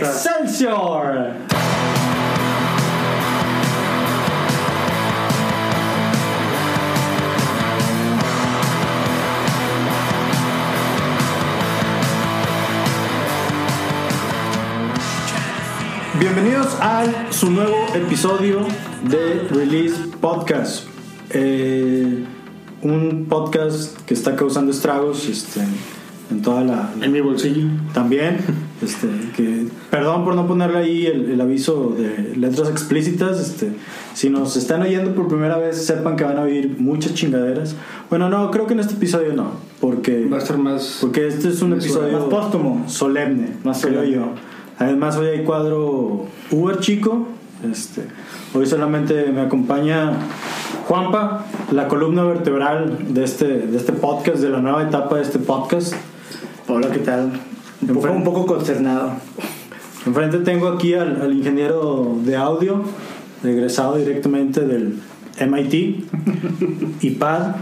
¡Excelsior! Bienvenidos al su nuevo episodio de Release Podcast. Eh, un podcast que está causando estragos este, en toda la. En mi bolsillo. También. Este, que, perdón por no ponerle ahí el, el aviso de letras explícitas. Este, si nos están oyendo por primera vez, sepan que van a oír muchas chingaderas. Bueno, no, creo que en este episodio no. Porque, Va a estar más. porque este es un episodio Más póstumo. solemne, Más creo yo. Además, hoy hay cuadro Uber chico. Este, hoy solamente me acompaña Juanpa, la columna vertebral de este, de este podcast, de la nueva etapa de este podcast. Hola, ¿qué tal? Un poco, Enfrente- un poco consternado. Enfrente tengo aquí al, al ingeniero de audio, egresado directamente del MIT, IPAD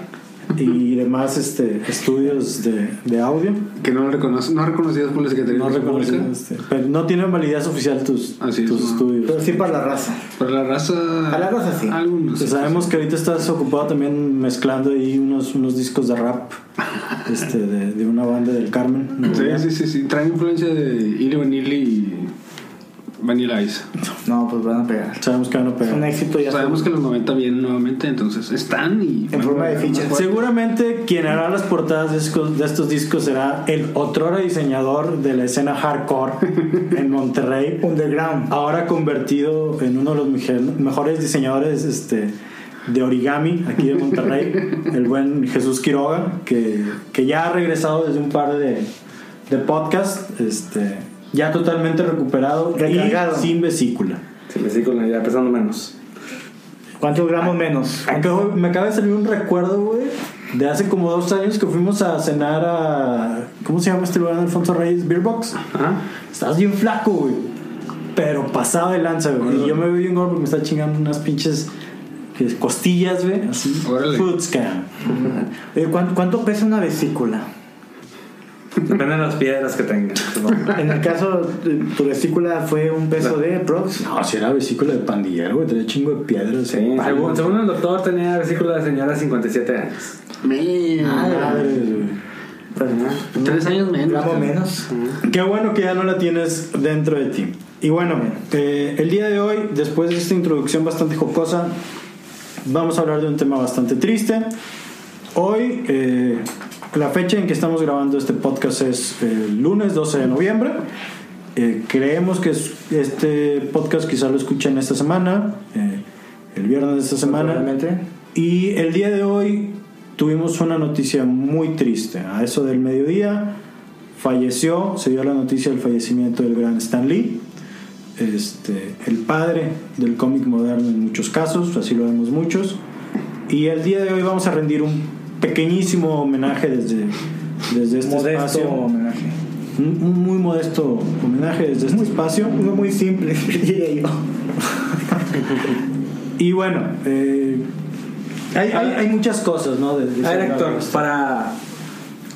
y demás este, estudios de, de audio. Que no, reconoce, no reconocidas por la Secretaría No, de Educación reconocido, Pública. este, pero no tienen validez oficial tus, Así tus estudios. Pero sí para la raza. Para la raza. Para la raza, sí. Algunos. Pues sabemos que ahorita estás ocupado también mezclando ahí unos, unos discos de rap este, de, de una banda del Carmen. Sí, sí, sí, sí. Traen influencia de Illy Vanilli y Vanilla Ice. No, pues van a pegar. Sabemos que van a Es pegar. un éxito ya. Sabemos que los 90 vienen nuevamente, entonces están y. En forma de fichas. Seguramente quien hará las portadas de estos, de estos discos será el otrora diseñador de la escena hardcore en Monterrey, Underground. ahora convertido en uno de los mejores diseñadores este, de origami aquí de Monterrey, el buen Jesús Quiroga, que, que ya ha regresado desde un par de, de podcasts, este, ya totalmente recuperado Recargado. y sin vesícula. Sí, me sigo ya pesando menos. ¿Cuántos gramos menos? Acabo- me acaba de salir un recuerdo, güey, de hace como dos años que fuimos a cenar a. ¿Cómo se llama este lugar de Alfonso Reyes? Beer Box. Ajá. Bien flaco, güey. Pero pasado de lanza, güey. Y yo me veo bien gordo porque me está chingando unas pinches costillas, güey. Así. Órale. Eh, ¿cuánto, cuánto pesa una vesícula? Depende de las piedras que tenga. supongo. En el caso, de tu vesícula fue un peso de prox. No, si era vesícula de pandillero, güey. Tenía chingo de piedras. Sí, según, según el doctor tenía vesícula de señora de 57 años. Madre, güey. Pues, Tres años menos. gramo menos. Qué bueno que ya no la tienes dentro de ti. Y bueno, eh, el día de hoy, después de esta introducción bastante jocosa, vamos a hablar de un tema bastante triste. Hoy, eh, la fecha en que estamos grabando este podcast es el lunes 12 de noviembre. Eh, creemos que es- este podcast quizá lo escuchen esta semana, eh, el viernes de esta semana. Y el día de hoy tuvimos una noticia muy triste. A eso del mediodía falleció, se dio la noticia del fallecimiento del gran Stan Lee, este, el padre del cómic moderno en muchos casos, así lo vemos muchos. Y el día de hoy vamos a rendir un pequeñísimo homenaje desde, desde este Modesto espacio. homenaje. Un, un muy modesto homenaje desde este espacio. Uno muy simple, diría yo. Y bueno, eh, hay, hay- hay muchas cosas, ¿no? De- de- A ver, Héctor, para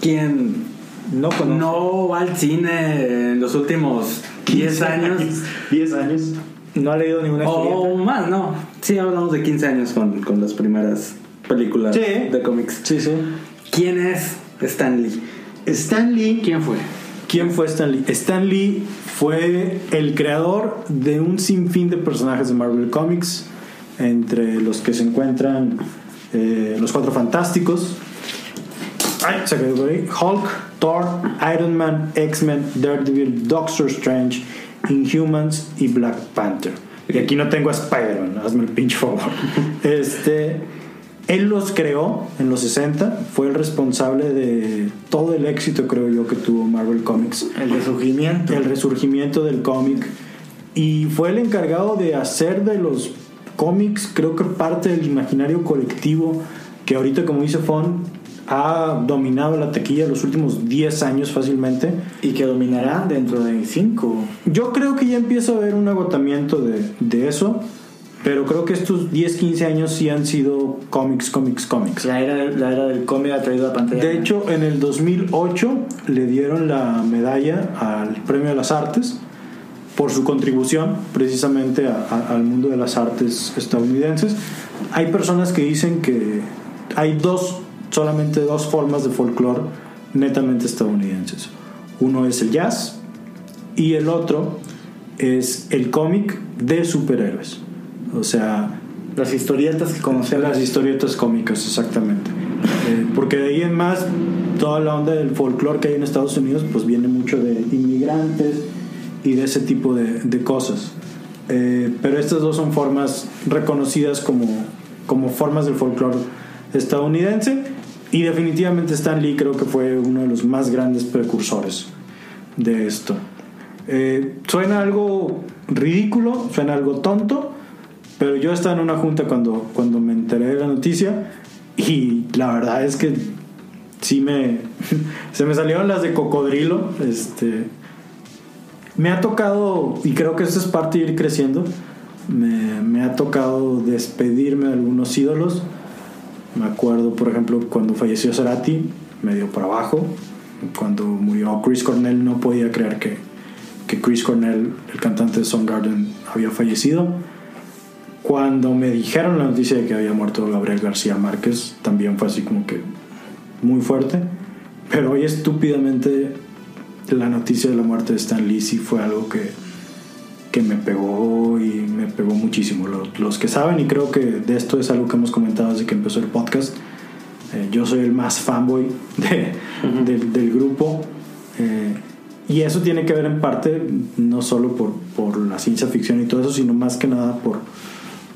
quien No no va al cine en los últimos 10 años 10 años. No ha leído ninguna historieta. o más, no. Sí, hablamos de 15 años con, con las primeras películas Sí. de cómics. Sí, sí. ¿Quién es Stan Lee? Stan Lee. ¿Quién fue? ¿Quién fue Stan Lee? Stan Lee fue el creador de un sinfín de personajes de Marvel Comics, entre los que se encuentran eh, los Cuatro Fantásticos, Ay, se quedó por ahí. Hulk, Thor, Iron Man, X-Men, Daredevil, Doctor Strange, Inhumans y Black Panther. Y aquí no tengo a Spider-Man, hazme el pinche favor. Este, él los creó en los 60, fue el responsable de todo el éxito, creo yo, que tuvo Marvel Comics. El resurgimiento. El resurgimiento del cómic. Y fue el encargado de hacer de los cómics, creo que parte del imaginario colectivo, que ahorita, como dice Fon, ha dominado la taquilla los últimos 10 años fácilmente. Y que dominará dentro de 5. Yo creo que ya empieza a haber un agotamiento de, de eso, pero creo que estos 10, 15 años sí han sido cómics, cómics, cómics. La era, la era del cómic ha traído a pantalla. De hecho, en el 2008 le dieron la medalla al Premio de las Artes por su contribución precisamente a- a- al mundo de las artes estadounidenses. Hay personas que dicen que hay dos, solamente dos formas de folclore netamente estadounidenses. Uno es el jazz y el otro es el cómic de superhéroes. O sea, Las historietas que conocemos. las historietas cómicas, exactamente. Eh, porque de ahí en más, toda la onda del folclore que hay en Estados Unidos, pues viene mucho de inmigrantes y de ese tipo de, de cosas. Eh, pero estas dos son formas reconocidas como, como formas del folclore estadounidense. Y definitivamente Stan Lee creo que fue uno de los más grandes precursores de esto. Eh, suena algo ridículo, suena algo tonto, pero yo estaba en una junta cuando, cuando me enteré de la noticia y la verdad es que sí me... se me salieron las de cocodrilo. Este, me ha tocado, y creo que esto es parte de ir creciendo, me, ha tocado despedirme de algunos ídolos. Me acuerdo, por ejemplo, cuando falleció Cerati, me dio para abajo. Cuando murió Chris Cornell, no podía creer que, que Chris Cornell, el cantante de Soundgarden, había fallecido. Cuando me dijeron la noticia de que había muerto Gabriel García Márquez, también fue así como que muy fuerte. Pero hoy estúpidamente la noticia de la muerte de Stan Lee sí fue algo que, que me pegó y me pegó muchísimo. Los, los que saben, y creo que de esto es algo que hemos comentado desde que empezó el podcast, eh, yo soy el más fanboy de- del, del grupo. eh, y eso tiene que ver en parte no solo por, por la ciencia ficción y todo eso, sino más que nada por,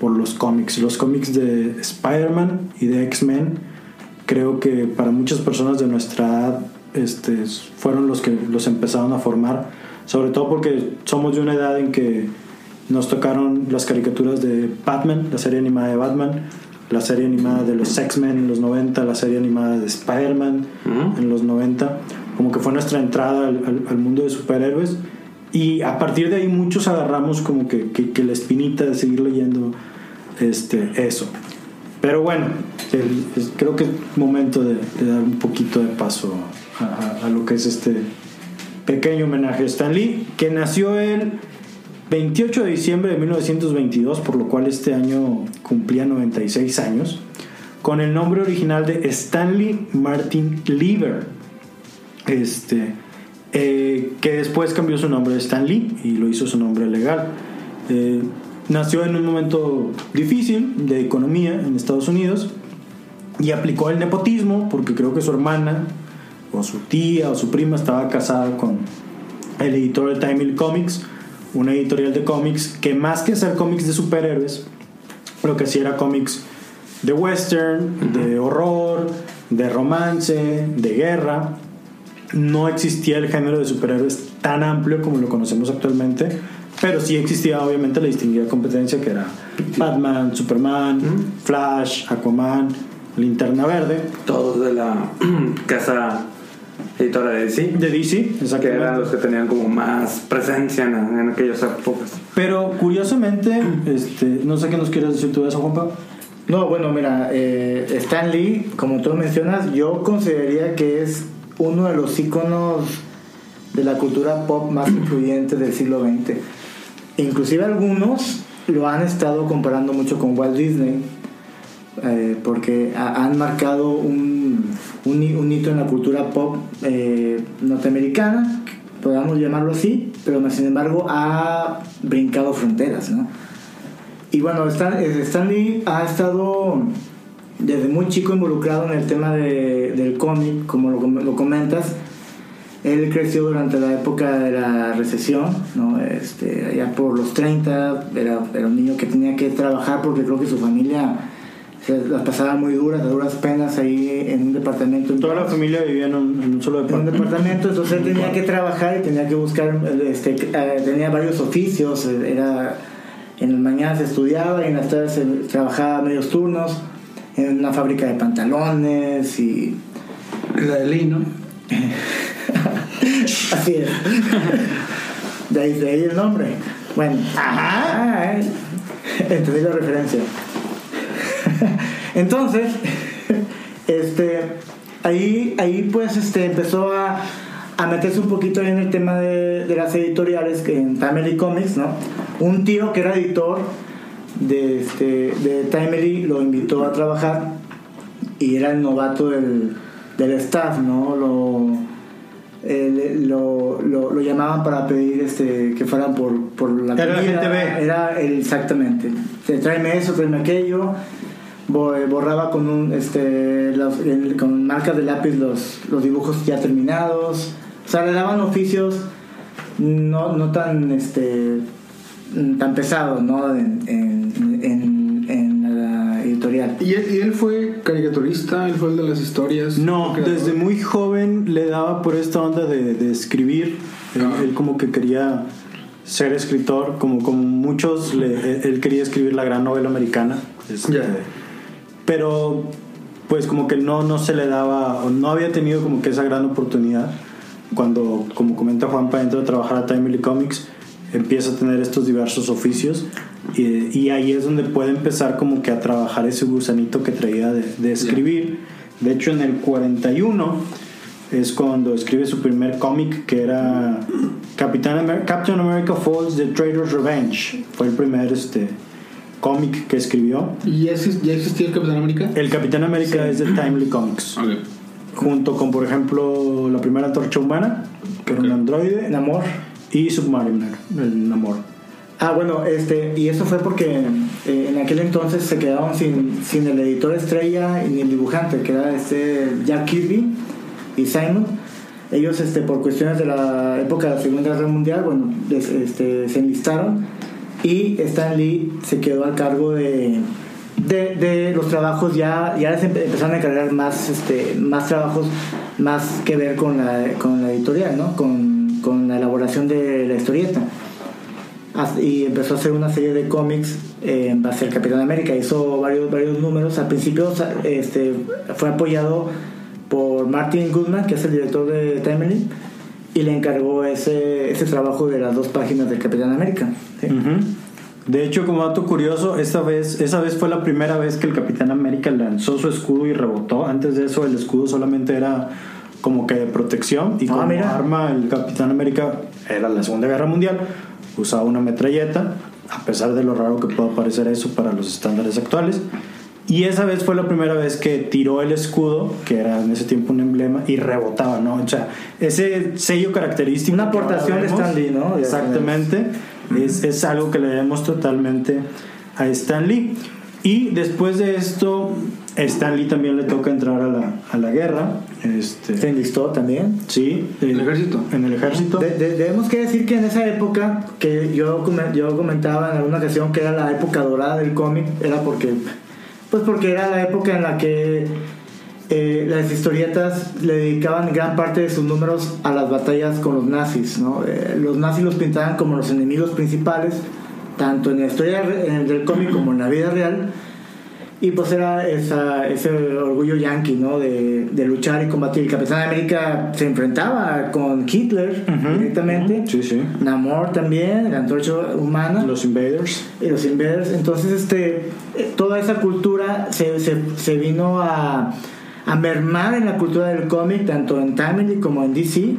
por los cómics. Los cómics de Spider-Man y de X-Men, creo que para muchas personas de nuestra edad este, fueron los que los empezaron a formar. Sobre todo porque somos de una edad en que nos tocaron las caricaturas de Batman, la serie animada de Batman, la serie animada de los X-Men en los 90, la serie animada de Spider-Man en los 90, como que fue nuestra entrada al, al- al mundo de superhéroes. Y a partir de ahí muchos agarramos como que, que- la espinita de seguir leyendo este, eso. Pero bueno, creo que es momento de, dar un poquito de paso a lo que es este pequeño homenaje a Stan Lee, que nació el 28 de diciembre de 1922, por lo cual este año cumplía 96 años, con el nombre original de Stanley Martin Lieber, este, eh, que después cambió su nombre a Stan Lee y lo hizo su nombre legal. Eh, nació en un momento difícil de economía en Estados Unidos y aplicó el nepotismo porque creo que su hermana o su tía o su prima estaba casada con el editor de Time Mill Comics, una editorial de cómics que más que hacer cómics de superhéroes, lo que hacía era cómics de western, de horror, de romance, de guerra. No existía el género de superhéroes tan amplio como lo conocemos actualmente, pero sí existía obviamente la distinguida competencia que era Batman, Superman, Flash, Aquaman, Linterna Verde, Todos de la casa editora de DC. de DC, Que eran los que tenían como más presencia en, en aquellas épocas. Pero curiosamente, este, no sé qué nos quieres decir tú de eso, Juanpa. No, bueno, mira, eh, Stan Lee, como tú lo mencionas, yo consideraría que es uno de los íconos de la cultura pop más influyentes del siglo XX. Inclusive algunos lo han estado comparando mucho con Walt Disney, eh, porque ha- han marcado un, un, hi- un hito en la cultura pop eh, norteamericana, podríamos llamarlo así, pero sin embargo ha brincado fronteras, ¿no? Y bueno, Stan, eh, Stan Lee ha estado desde muy chico involucrado en el tema de- del cómic, como lo, lo comentas. Él creció durante la época de la recesión, ¿no? este, allá por los 30, era, era un niño que tenía que trabajar porque creo que su familia se las pasaba muy duras, a duras penas ahí en un departamento. en Toda la familia vivía en un, en un solo en un departamento. departamento, entonces él tenía que trabajar y tenía que buscar, este, eh, tenía varios oficios, eh, era, en las mañanas estudiaba y en las tardes trabajaba medios turnos en una fábrica de pantalones y La de Lee, ¿no? así es. De ahí, de ahí el nombre. Bueno, ajá, entendí la referencia. Entonces, este, ahí, ahí pues este, empezó a, a meterse un poquito en el tema de, de las editoriales que en Timely Comics, ¿no? Un tío que era editor de, este, de Timely lo invitó a trabajar y era el novato del, del staff, ¿no? Lo, él- lo, lo, lo llamaban para pedir este, que fueran por, por la Era la comida, gente B. Era el- exactamente. Te- Tráeme eso, tráeme aquello. Bo- Borraba con un este los- el- con marcas de lápiz los, los dibujos ya terminados. O sea, le daban oficios no, no tan este tan pesados, ¿no? En, en, en, en la editorial. ¿Y él, y él fue caricaturista? ¿Él fue el de las historias? No, desde muy joven le daba por esta onda de, de escribir. Él, Ah. él como que quería ser escritor, como, como muchos, le- él, quería escribir la gran novela americana. Este, Ya. Pero pues como que no, no se le daba, o no había tenido como que esa gran oportunidad. Cuando, como comenta Juanpa, entra a trabajar a Timely Comics, empieza a tener estos diversos oficios y, y ahí es donde puede empezar como que a trabajar ese gusanito que traía de, de escribir. De hecho, en el 41 es cuando escribe su primer cómic que era Capitán Amer- Captain America Falls The Traitor's Revenge. Fue el primer este, cómic que escribió. ¿Y ya, exis- ya existía el Capitán América? El Capitán América es de Timely Comics, Ok. junto con, por ejemplo, la primera antorcha humana, que era un androide, Namor. Y Submariner, el Namor. Ah, bueno, este, y eso fue porque eh, en aquel entonces se quedaron sin, sin el editor estrella y ni el dibujante, que era este Jack Kirby y Simon. Ellos, este, por cuestiones de la época de la Segunda Guerra Mundial, bueno, este, se enlistaron y Stan Lee se quedó al cargo de, de, los trabajos, ya, ya empezaron a encargar más, este, más trabajos, más que ver con la, con la editorial, ¿no? Con la elaboración de la historieta. Y empezó a hacer una serie de cómics eh, en base al Capitán América. Hizo varios, varios números. Al principio este, fue apoyado por Martin Goodman, que es el director de Timely, y le encargó ese, ese trabajo de las dos páginas del Capitán América. ¿sí? Ujú. De hecho, como dato curioso, esta vez, esa vez fue la primera vez que el Capitán América lanzó su escudo y rebotó. Antes de eso, el escudo solamente era como que de protección y Ah, como mira. arma el Capitán América era la Segunda Guerra Mundial. Usaba una metralleta, a pesar de lo raro que pueda parecer eso para los estándares actuales. Y esa vez fue la primera vez que tiró el escudo, que era en ese tiempo un emblema, y rebotaba, ¿no? O sea, ese sello característico. Una aportación de Stan Lee, ¿no? Exactamente. Es, es algo que le debemos totalmente a Stan Lee. Y después de esto, Stan Lee también le toca entrar a la, a la guerra. Este, Se enlistó también. Sí. ¿En el eh, ejército? En el ejército. De- de- debemos que decir que en esa época, que yo, yo comentaba en alguna ocasión que era la época dorada del cómic, era porque, pues porque era la época en la que eh, las historietas le dedicaban gran parte de sus números a las batallas con los nazis. ¿no? Eh, los nazis los pintaban como los enemigos principales, tanto en la historia en el del cómic como en la vida real. Y pues era esa, ese orgullo yanqui, ¿no? De, de luchar y combatir. El Capitán América se enfrentaba con Hitler directamente. Sí, sí. Namor también, la antorcha humana Los Invaders. y los Invaders. Entonces, este, toda esa cultura se, se, se vino a, a mermar en la cultura del cómic, tanto en Timely como en DC,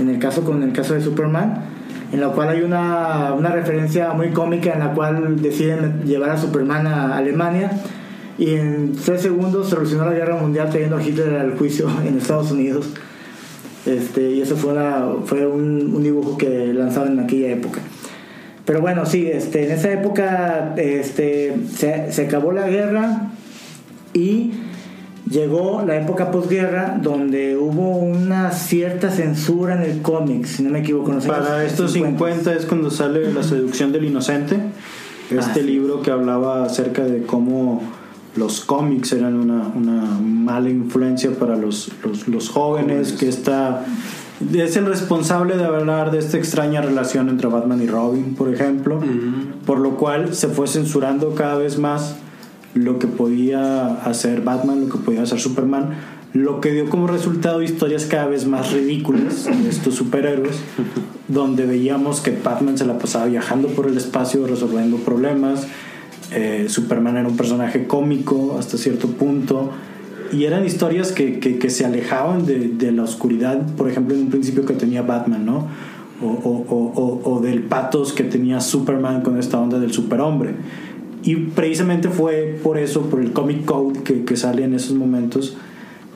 en el caso con el caso de Superman, en la cual hay una, una referencia muy cómica en la cual deciden llevar a Superman a Alemania y en tres segundos solucionó la guerra mundial trayendo a Hitler al juicio en Estados Unidos. Este, y eso fue, fue un, un dibujo que lanzaron en aquella época. Pero bueno, sí, este, en esa época este, se, se acabó la guerra y llegó la época posguerra donde hubo una cierta censura en el cómic, si no me equivoco. Para estos 50 es cuando sale La seducción del inocente. Este Ah, sí. libro que hablaba acerca de cómo los cómics eran una, una mala influencia para los, los, los jóvenes, que está es el responsable de hablar de esta extraña relación entre Batman y Robin, por ejemplo, por lo cual se fue censurando cada vez más lo que podía hacer Batman, lo que podía hacer Superman, lo que dio como resultado historias cada vez más ridículas de estos superhéroes, donde veíamos que Batman se la pasaba viajando por el espacio resolviendo problemas, eh, Superman era un personaje cómico hasta cierto punto, y eran historias que, que- que se alejaban de, de la oscuridad, por ejemplo, en un principio que tenía Batman, ¿no? O, o- o- o- o del patos que tenía Superman con esta onda del superhombre. Y precisamente fue por eso, por el comic code que, que sale en esos momentos,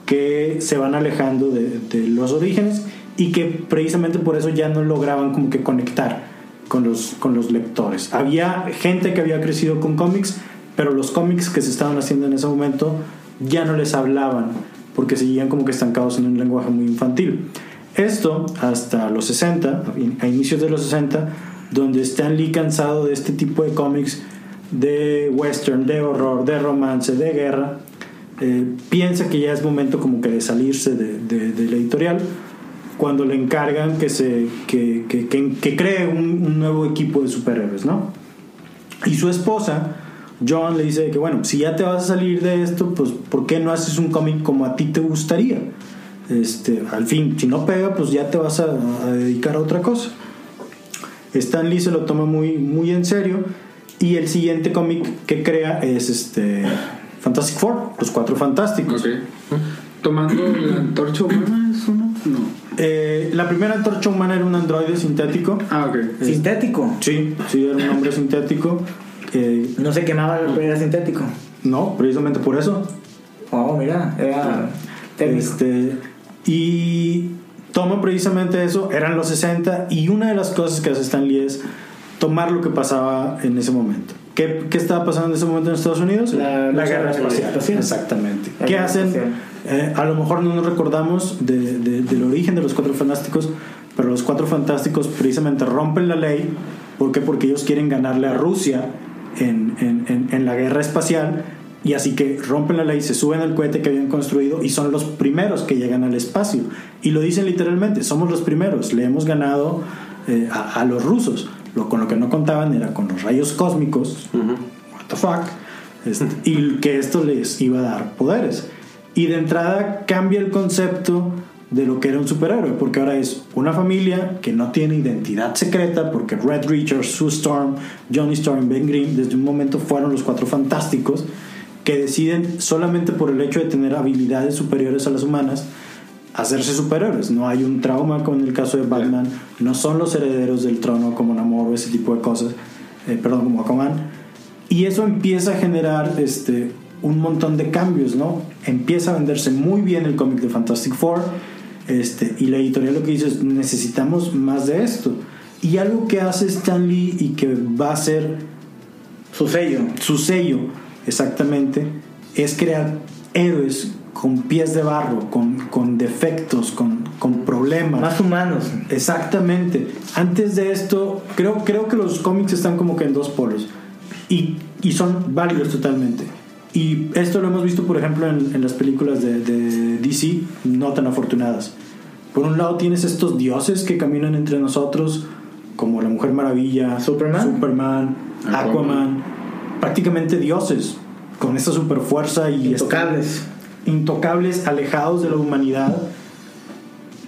que se van alejando de, los orígenes y que precisamente por eso ya no lograban como que conectar con los, con los lectores. Había gente que había crecido con cómics, pero los cómics que se estaban haciendo en ese momento ya no les hablaban porque seguían como que estancados en un lenguaje muy infantil. Esto hasta los 60, a inicios de los 60, donde Stan Lee cansado de este tipo de cómics de western, de horror, de romance, de guerra, eh, piensa que ya es momento como que de salirse de, de- la editorial cuando le encargan que se que, que- que- cree un, un nuevo equipo de superhéroes, ¿no? Y su esposa, John, le dice que bueno, si ya te vas a salir de esto, pues ¿por qué no haces un cómic como a ti te gustaría? Este, al fin, si no pega, pues ya te vas a, a dedicar a otra cosa. Stan Lee se lo toma muy, muy en serio y el siguiente cómic que crea es este Fantastic Four, los cuatro fantásticos. Ok. Tomando la antorcha humana, ¿es uno? No. Eh, la primera antorcha humana era un androide sintético. Ah, ok. Sintético. Sí, sí, era un hombre sintético. Eh, No se quemaba, pero era sintético. no, precisamente por eso. Oh, mira, era técnico. Este, y toma precisamente eso, eran los 60, y una de las cosas que hace Stan Lee es tomar lo que pasaba en ese momento. ¿Qué, qué estaba pasando en ese momento en Estados Unidos? La- la guerra guerra espacial. Exactamente. La ¿Qué hacen? Eh, a lo mejor no nos recordamos de- de- del origen de los Cuatro Fantásticos, pero los Cuatro Fantásticos precisamente rompen la ley. ¿Por qué? Porque ellos quieren ganarle a Rusia en, en- en- en la guerra espacial. Y así que rompen la ley, se suben al cohete que habían construido y son los primeros que llegan al espacio. Y lo dicen literalmente, somos los primeros, le hemos ganado eh, a, a los rusos. Lo, con lo que no contaban era con los rayos cósmicos, what the fuck, este, y que esto les iba a dar poderes. Y de entrada cambia el concepto de lo que era un superhéroe, porque ahora es una familia que no tiene identidad secreta, porque Red Richards, Sue Storm, Johnny Storm, Ben Grimm, desde un momento fueron los cuatro fantásticos, que deciden solamente por el hecho de tener habilidades superiores a las humanas, hacerse superhéroes. No hay un trauma como en el caso de Batman, no son los herederos del trono como Namor o ese tipo de cosas, eh, perdón, como Aquaman. Y eso empieza a generar este, un montón de cambios, ¿no? Empieza a venderse muy bien el cómic de Fantastic Four, este, y la editorial lo que dice es, necesitamos más de esto. Y algo que hace Stan Lee y que va a ser Su sello. su sello, exactamente, es crear héroes con pies de barro, con, con defectos, con, con problemas. Más humanos. Exactamente. Antes de esto, creo, creo que los cómics están como que en dos polos. Y, y son válidos totalmente. Y esto lo hemos visto, por ejemplo, en, en las películas de, de DC, no tan afortunadas. Por un lado tienes estos dioses que caminan entre nosotros, como la Mujer Maravilla, Superman. Superman, Aquaman. Aquaman, prácticamente dioses, con esta super fuerza y Intocables. Intocables, alejados de la humanidad.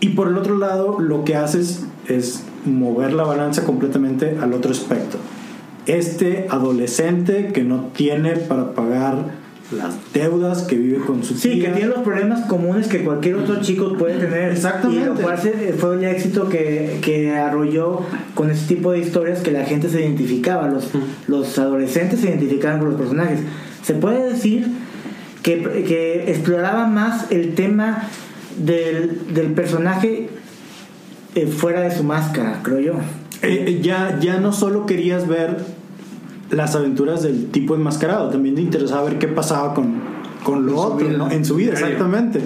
Y por el otro lado, lo que haces es mover la balanza completamente al otro aspecto. Este adolescente que no tiene para pagar las deudas, que vive con su Sí, que tiene los problemas comunes que cualquier otro chico puede tener. Exactamente. Y lo cual se- fue el éxito que, que arrolló con ese tipo de historias que la gente se identificaba. Los, los adolescentes se identificaban con los personajes. Se puede decir que, que exploraba más el tema del, del personaje eh, fuera de su máscara, creo yo. Eh, eh, ya, ya no solo querías ver las aventuras del tipo enmascarado, también te interesaba ver qué pasaba con, con lo En su otro, vida. ¿no? En su vida, exactamente.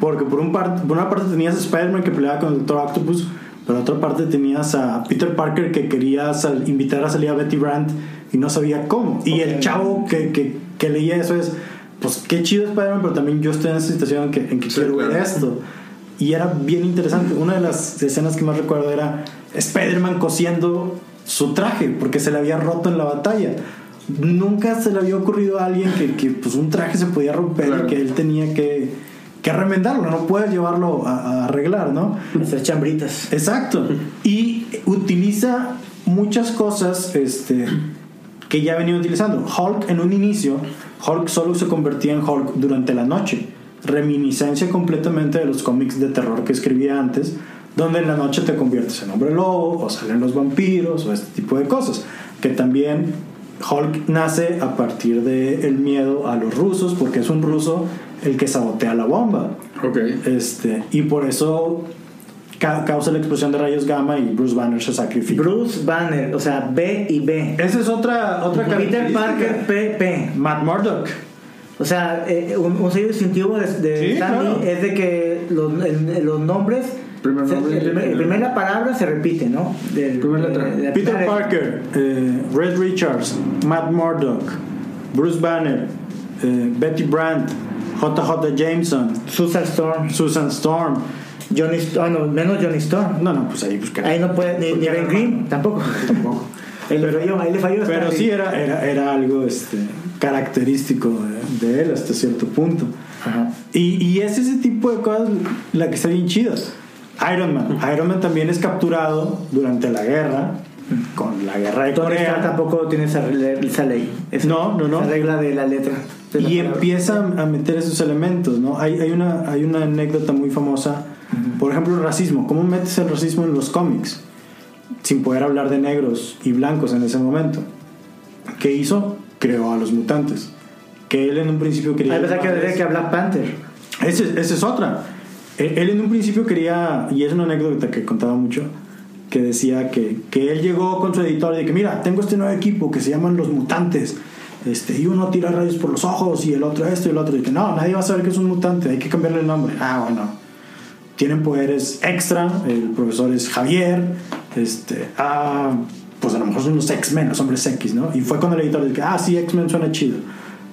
Porque por, un par- por una parte tenías a Spider-Man que peleaba con el Doctor Octopus, pero por otra parte tenías a Peter Parker que quería sal- invitar a salir a Betty Brant y no sabía cómo. Y el chavo que, que, que leía eso es, pues qué chido Spider-Man, pero también yo estoy en esa situación en que, en que Sí, quiero ver esto. Y era bien interesante. Una de las escenas que más recuerdo era Spider-Man cosiendo su traje porque se le había roto en la batalla. Nunca se le había ocurrido a alguien que, que, pues un traje se podía romper Claro. y que él tenía que, que remendarlo, no puedes llevarlo a, a arreglar, ¿no? Hacer chambritas. Exacto. Y utiliza muchas cosas este, que ya venía utilizando. Hulk en un inicio, Hulk solo se convertía en Hulk durante la noche. reminiscencia completamente de los cómics de terror que escribía antes, donde en la noche te conviertes en hombre lobo, o salen los vampiros, o este tipo de cosas. Que también Hulk nace a partir del miedo a los rusos, porque es un ruso el que sabotea la bomba. Ok. Este, y por eso ca- causa la explosión de rayos gamma y Bruce Banner se sacrifica. Bruce Banner, o sea, B y B. Esa es otra, otra Peter. Parker, P, P. Matt Murdock. O sea, eh, un, un sello distintivo de, de Sí, claro. Es de que los, el- los nombres, Primer se- nombre, el primer- el el- primera palabra se repite, ¿no? Del, Primer letra. de- de Peter primera- Parker, eh, Red Richards, Matt Murdock, Bruce Banner, eh, Betty Brandt, JJ Jameson, Susan Storm, Susan Storm. Johnny Storm, no, menos Johnny Storm. No, no, pues ahí pues Ahí no puede, ni, ni Ben era- Grimm, tampoco. Tampoco. Falló, ahí le falló. Pero sí era, era, era algo este, característico de, de él hasta cierto punto. Ajá. Y, y es ese tipo de cosas la que está bien chida. Iron Man. Iron Man también es capturado durante la guerra, con la guerra de Tony Corea. tampoco tiene esa, esa ley. esa- No, no, no. Esa regla de la letra. de la Y palabra. empieza a meter esos elementos, ¿no? Hay, hay, una, hay una anécdota muy famosa, por ejemplo, el racismo. ¿Cómo metes el racismo en los cómics? Sin poder hablar de negros y blancos en ese momento. ¿Qué hizo? Creó a los mutantes. Que él en un principio quería... Hay pensar que decía que habla Panther. ese- Esa es otra. Él, él en un principio quería, y es una anécdota que contaba mucho, que decía que, que él llegó con su editor y de que, mira, tengo este nuevo equipo que se llaman los mutantes. Este, y uno tira rayos por los ojos y el otro esto y el otro. Y que no, nadie va a saber que es un mutante, hay que cambiarle el nombre. Ah, bueno. Tienen poderes extra, el profesor es Javier. Este, ah, pues a lo mejor son los X-Men, los hombres X, ¿no? Y fue con el editor de que, ah, sí, X-Men suena chido.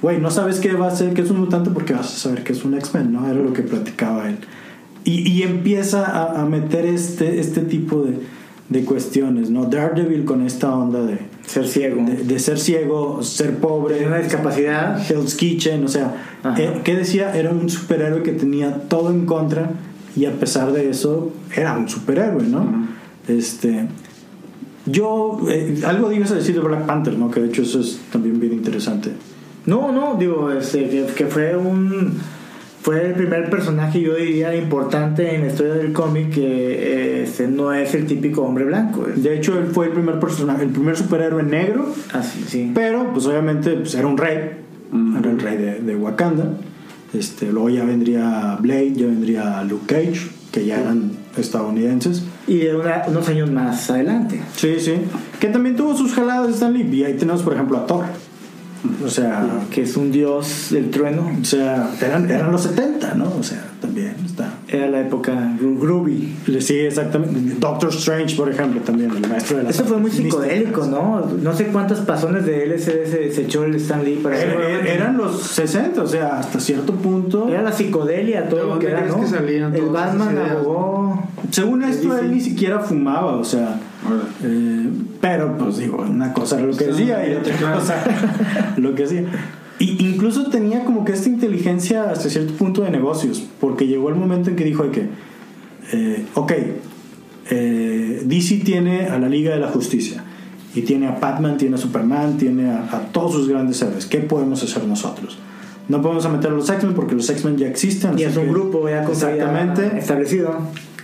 Güey, no sabes que va a ser que es un mutante porque vas a saber que es un X-Men, ¿no? Era lo que platicaba él. Y, y empieza a, a meter este, este tipo de, de cuestiones, ¿no? Daredevil con esta onda de, Ser ciego. de, de ser ciego, ser pobre, Tiene una discapacidad. Hell's Kitchen, o sea, eh, ¿qué decía? Era un superhéroe que tenía todo en contra y a pesar de eso era un superhéroe, ¿no? Este, yo, eh, algo ibas a decir de Black Panther, ¿no? Que de hecho eso es también bien interesante. No, no, digo, este, que, que fue un. Fue el primer personaje, yo diría, importante en la historia del cómic que este, no es el típico hombre blanco. De hecho, él fue el primer personaje, el primer superhéroe negro, Así, sí. pero pues obviamente pues, era un rey, era el rey de, de Wakanda. Este, luego ya vendría Blade, ya vendría Luke Cage, que ya eran estadounidenses. Y una- unos años más adelante. Sí, sí. Que también tuvo sus jaladas de Stan Lee. Y ahí tenemos, por ejemplo, a Thor. O sea, Que es un dios del trueno. o sea eran, eran los 70, ¿no? O sea, también está. Era la época gro- groovy. Sí, exactamente. Doctor Strange, por ejemplo, también, el maestro de las Eso fue muy psicodélico. ¿no? No sé cuántas pasones de LSD se, se echó el Stan Lee para Er- er- Eran los 60, o sea, hasta cierto punto. Era la psicodelia, todo ¿De lo que era, ¿no? que el Batman ideas, abogó. Según esto, él ni siquiera fumaba, o sea. Eh, pero, pues digo, una cosa era lo que decía y otra cosa lo que hacía. Y incluso tenía como que esta inteligencia hasta cierto punto de negocios, porque llegó el momento en que dijo que, eh, ok, eh, DC tiene a la Liga de la Justicia, y tiene a Batman, tiene a Superman, tiene a, a todos sus grandes héroes. ¿Qué podemos hacer nosotros? No podemos meter a los X-Men porque los X-Men ya existen. Y es un que- grupo ya Exactamente. establecido.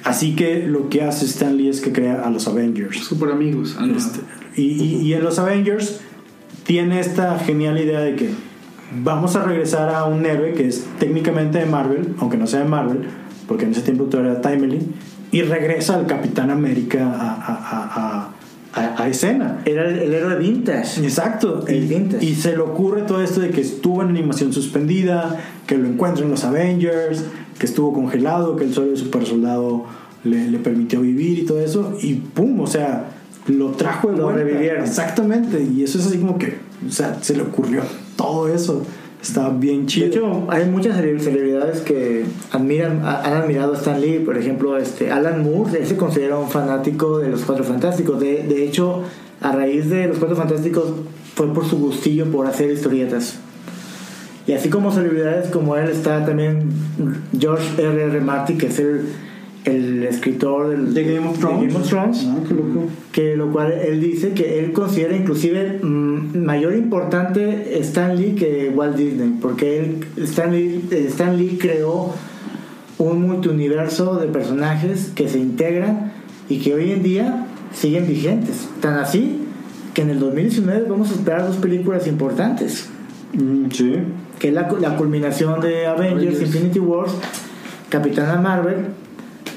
Así que lo que hace Stan Lee es que crea a los Avengers. Super amigos. Ah. Este, y, y- y en los Avengers tiene esta genial idea de que vamos a regresar a un héroe que es técnicamente de Marvel, aunque no sea de Marvel, porque en ese tiempo todavía era Timely, y regresa al Capitán América a, a- a- a- a- a escena. Era el, el héroe vintage. Exacto. El y, vintage. y se le ocurre todo esto de que estuvo en animación suspendida, que lo encuentran los Avengers, que estuvo congelado, que el suelo de super soldado le, le permitió vivir y todo eso. Y pum, o sea, lo trajo de Lo vuelta. revivieron. Exactamente. Y eso es así como que, o sea, se le ocurrió todo eso. Está bien De chido. hecho, hay muchas cele- celebridades que admiran, han admirado a Stan Lee. Por ejemplo, este Alan Moore, él se considera un fanático de los Cuatro Fantásticos. De, de hecho, a raíz de los Cuatro Fantásticos fue por su gustillo por hacer historietas. Y así como celebridades como él está también George R. R. Martin, que es el, el escritor del, De Game of Thrones. Game of Thrones, Ah, qué loco. que lo cual él dice que él considera inclusive mm, mayor importante Stan Lee que Walt Disney, porque él, Stan, Lee, eh, Stan Lee creó un multiuniverso de personajes que se integran y que hoy en día siguen vigentes. Tan así que en el 2019 vamos a esperar dos películas importantes, Mm, sí. Que es la, la culminación de Avengers, Avengers. Infinity Wars, Capitana Marvel,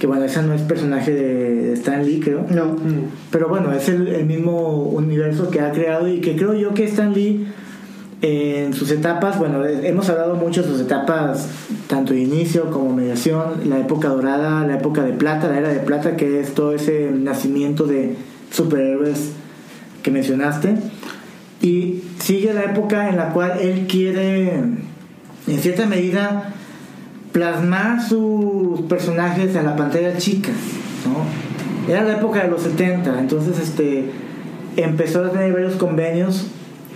que bueno, esa no es personaje de, de Stan Lee, creo. No. Pero bueno, es el, el mismo universo que ha creado y que creo yo que Stan Lee en sus etapas, bueno, eh, hemos hablado mucho de sus etapas, tanto de inicio como mediación, la época dorada, la época de plata, la era de plata, que es todo ese nacimiento de superhéroes que mencionaste. Y sigue la época en la cual él quiere, en cierta medida, plasmar sus personajes a la pantalla chica, ¿no? Era la época de los 70, entonces este empezó a tener varios convenios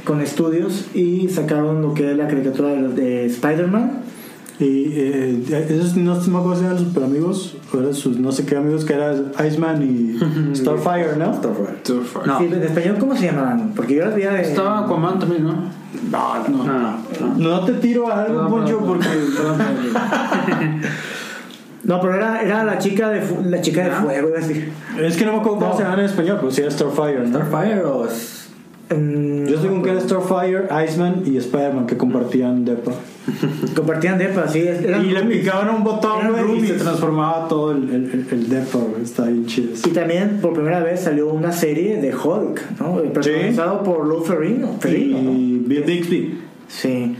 con estudios y sacaron lo que es la caricatura de, de Spider-Man. Y eh, esos no me acuerdo si eran super amigos o eran sus no sé qué amigos que eran Iceman y Starfire, ¿no? Starfire. Starfire. No. Sí, en español, ¿cómo se llamaban? Porque yo las veía de... Estaba Aquaman también, ¿no? No, no. No, no. No te tiro a algo, No, Poncho, porque. No, pero era, era la chica de fu- la chica de fuego, iba a decir. Es que no me acuerdo cómo No. se llaman en español, pero sí era Starfire, ¿no? ¿Starfire o es.? Yo estoy con que era Starfire, Iceman y Spider-Man que compartían depa. Compartían depa, sí. Y le picaban un botón güey, y se transformaba todo el, el, el, depa, güey. Está bien chido. Y también por primera vez salió una serie de Hulk, ¿no? Protagonizado por Lou Ferrigno. Ferrigno, ¿no? Y Bill Bixby. Sí.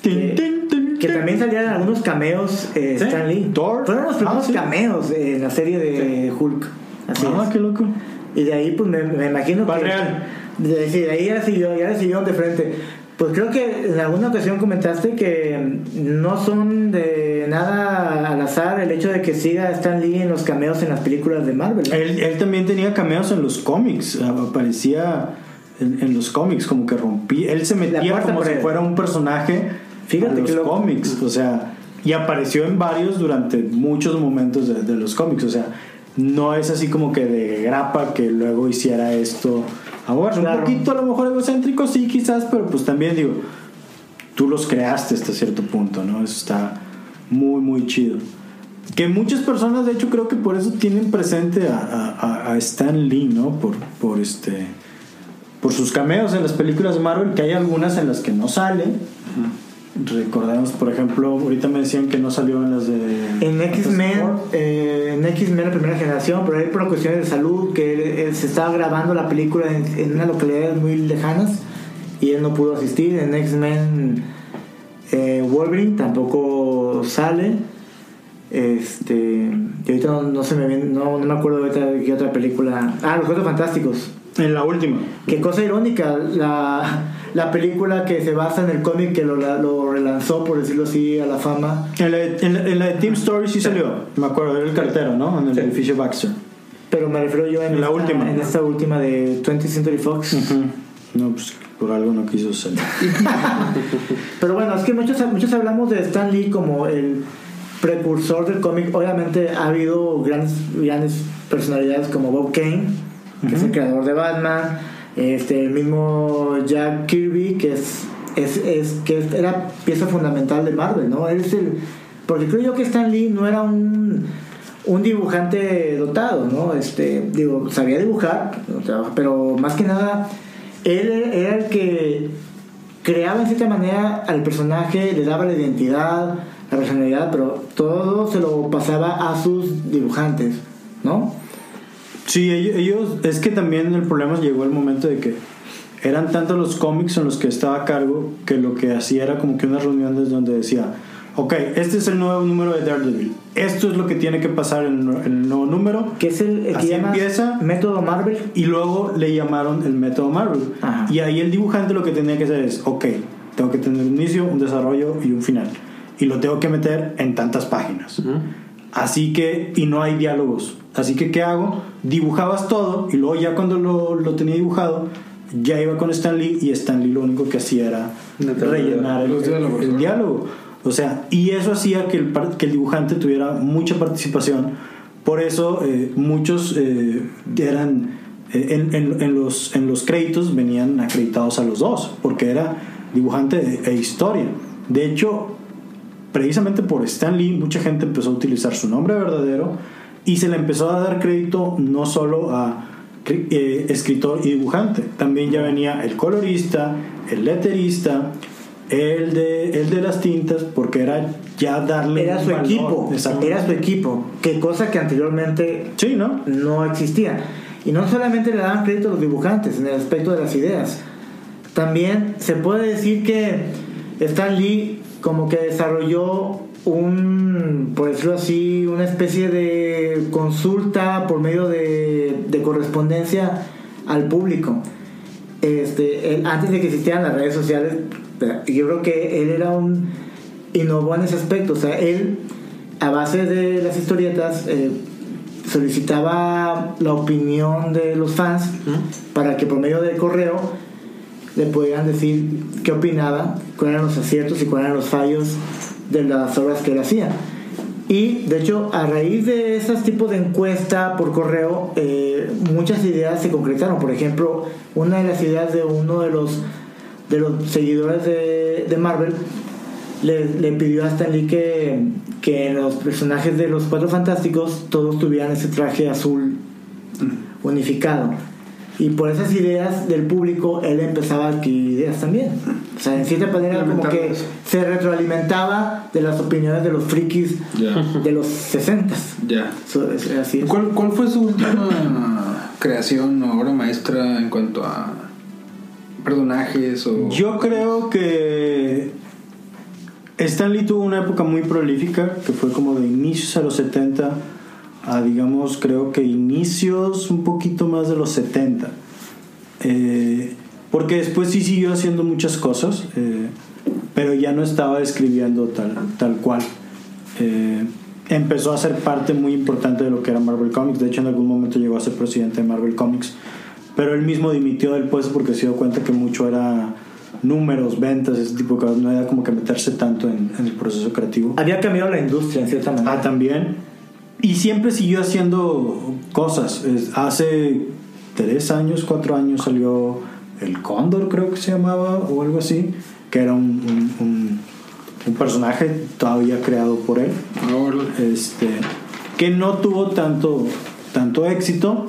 Tin, Que- tin, tin, Que tin. también salían algunos cameos eh, Sí. Stan Lee. Thor. Fueron los primeros Ah, sí. cameos eh, en la serie de Hulk. Así Ah, es. qué loco. Y de ahí, pues me, me imagino que. De, sí, de ahí ya siguió, ya siguieron de frente. Pues creo que en alguna ocasión comentaste que no son de nada al azar el hecho de que siga Stan Lee en los cameos en las películas de Marvel. Él, él también tenía cameos en los cómics. Aparecía en, en los cómics, como que rompía. Él se metía como si fuera un personaje Fíjate en los que cómics. O sea, y apareció en varios durante muchos momentos de, de los cómics. O sea, no es así como que de grapa que luego hiciera esto. Ahora, Claro. un poquito a lo mejor egocéntrico, sí, quizás, pero pues también digo, tú los creaste hasta cierto punto, ¿no? Eso está muy, muy chido. Que muchas personas, de hecho, creo que por eso tienen presente a, a- a Stan Lee, ¿no? Por, por este. Por sus cameos en las películas de Marvel, que hay algunas en las que no sale. Recordemos, por ejemplo, ahorita me decían que no salió en las de. En X-Men, eh, en X-Men la primera generación, pero ahí por cuestiones de salud, que él- se estaba grabando la película en, en una localidad muy lejanas y él no pudo asistir. En X-Men eh, Wolverine tampoco sale. Este, y ahorita no, no se me viene- no, no me acuerdo ahorita de qué otra película. Ah, Los Cuatro Fantásticos. En la última. Qué cosa irónica, la, la película que se basa en el cómic que lo, lo relanzó, por decirlo así, a la fama. En la, en la- en la de Team Story sí salió. Me acuerdo, era el cartero, ¿no? En el Sí. edificio Baxter. Pero me refiero yo en, la esta, última. en esta última de 20th Century Fox. No, pues por algo no quiso salir. Pero bueno, es que muchos, muchos hablamos de Stan Lee como el precursor del cómic. Obviamente ha habido grandes, grandes personalidades como Bob Kane, que es el creador de Batman. Este, el mismo Jack Kirby, que es, es, es- que era pieza fundamental de Marvel, ¿no? Él es el, porque creo yo que Stan Lee no era un, un dibujante dotado, ¿no? Este, digo, sabía dibujar, pero más que nada, él era el que creaba en cierta manera al personaje, le daba la identidad, la personalidad, pero todo se lo pasaba a sus dibujantes, ¿no? Sí, ellos, es que también el problema llegó el momento de que eran tantos los cómics en los que estaba a cargo que lo que hacía era como que unas reuniones donde decía, ok, este es el nuevo número de Daredevil, esto es lo que tiene que pasar en el, en el nuevo número, Que es el, que Así empieza. método Marvel. y luego le llamaron el método Marvel. Ajá. Y ahí el dibujante lo que tenía que hacer es, ok, tengo que tener un inicio, un desarrollo y un final. Y lo tengo que meter en tantas páginas. Así que, y no hay diálogos. Así que, ¿qué hago? Dibujabas todo y luego ya cuando lo, lo tenía dibujado, ya iba con Stan Lee y Stan Lee lo único que hacía era rellenar el, diálogo. O sea, y eso hacía que el, que el dibujante tuviera mucha participación Por eso eh, muchos eh, eran eh, en, en- en los, en los créditos venían acreditados a los dos, porque era dibujante e, e historia. De hecho, precisamente por Stan Lee, mucha gente empezó a utilizar su nombre verdadero y se le empezó a dar crédito no solo a eh, escritor y dibujante, también ya venía el colorista, el letterista, el de, el de las tintas, porque era ya darle Era su valor. equipo, era su equipo, que cosa que anteriormente Sí, ¿no? no existía. Y no solamente le daban crédito a los dibujantes en el aspecto de las ideas, también se puede decir que Stan Lee como que desarrolló un, por decirlo así, una especie de consulta por medio de, de correspondencia al público. Este, él- antes de que existieran las redes sociales, yo creo que él era un innovó en ese aspecto. O sea, él, a base de las historietas, eh, solicitaba la opinión de los fans para que por medio del correo le pudieran decir qué opinaba, cuáles eran los aciertos y cuáles eran los fallos de las obras que él hacía. Y de hecho, a raíz de esos tipos de encuesta por correo, eh, muchas ideas se concretaron. Por ejemplo, una de las ideas de uno de los, de los seguidores de, de Marvel le, le pidió a Stan Lee que, que los personajes de los Cuatro Fantásticos todos tuvieran ese traje azul unificado. Y por esas ideas del público, él empezaba a adquirir ideas también. O sea, en cierta manera, como que se retroalimentaba de las opiniones de los frikis de los 60 Ya. así es. ¿Cuál, ¿Cuál fue su última creación o obra maestra en cuanto a personajes o Yo creo que Stan Lee tuvo una época muy prolífica, que fue como de inicios a los 70 a, digamos, creo que inicios un poquito más de los 70. Eh, porque después sí siguió haciendo muchas cosas, eh, pero ya no estaba escribiendo tal, tal cual. Eh, empezó a ser parte muy importante de lo que era Marvel Comics. De hecho, en algún momento llegó a ser presidente de Marvel Comics. Pero él mismo dimitió del puesto porque se dio cuenta que mucho era números, ventas, ese tipo de cosas. No era como que meterse tanto en, en el proceso creativo. Había cambiado la industria en cierta manera. Ah, también. Y siempre siguió haciendo cosas. Es- hace tres años, cuatro años salió El Cóndor, creo que se llamaba, o algo así, que era un, un- un- un personaje todavía creado por él este, que no tuvo tanto, tanto éxito.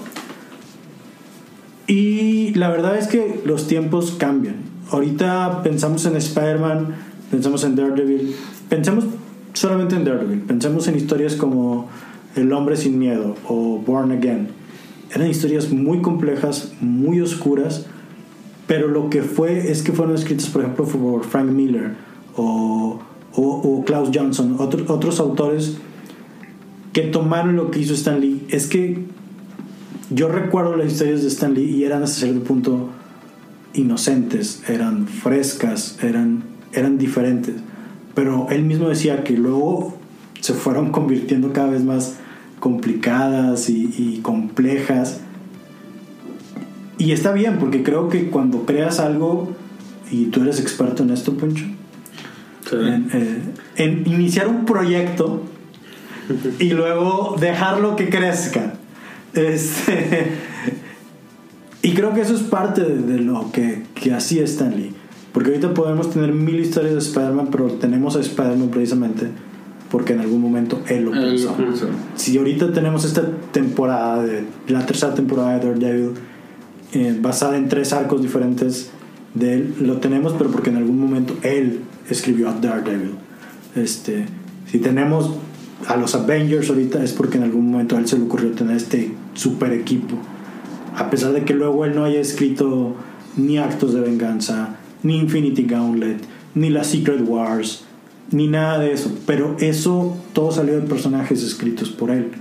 Y la verdad es que los tiempos cambian. Ahorita pensamos en Spider-Man, pensamos en Daredevil, pensamos solamente en Daredevil, pensamos en historias como El hombre sin miedo o Born Again. Eran historias muy complejas, muy oscuras, pero lo que fue es que fueron escritas, por ejemplo, por Frank Miller o, o, o Klaus Johnson, otro- otros autores que tomaron lo que hizo Stan Lee. Es que yo recuerdo las historias de Stan Lee y eran hasta cierto punto inocentes, eran frescas, eran, eran diferentes. Pero él mismo decía que luego se fueron convirtiendo cada vez más complicadas y, y complejas. Y está bien, porque creo que cuando creas algo, y tú eres experto en esto, Poncho, en, eh, en iniciar un proyecto y luego dejarlo que crezca. Este, y creo que eso es parte de, de lo que, que hacía Stan Lee. Porque ahorita podemos tener mil historias de Spider-Man, pero tenemos a Spider-Man precisamente porque en algún momento él lo él pensó. lo. Si ahorita tenemos esta temporada, de, la tercera temporada de Daredevil, eh, basada en tres arcos diferentes de él, lo tenemos, pero porque en algún momento él escribió a Daredevil. Este, si tenemos a los Avengers ahorita es porque en algún momento a él se le ocurrió tener este super equipo. A pesar de que luego él no haya escrito ni Actos de Venganza, ni Infinity Gauntlet, ni las Secret Wars, ni nada de eso. Pero eso todo salió de personajes escritos por él.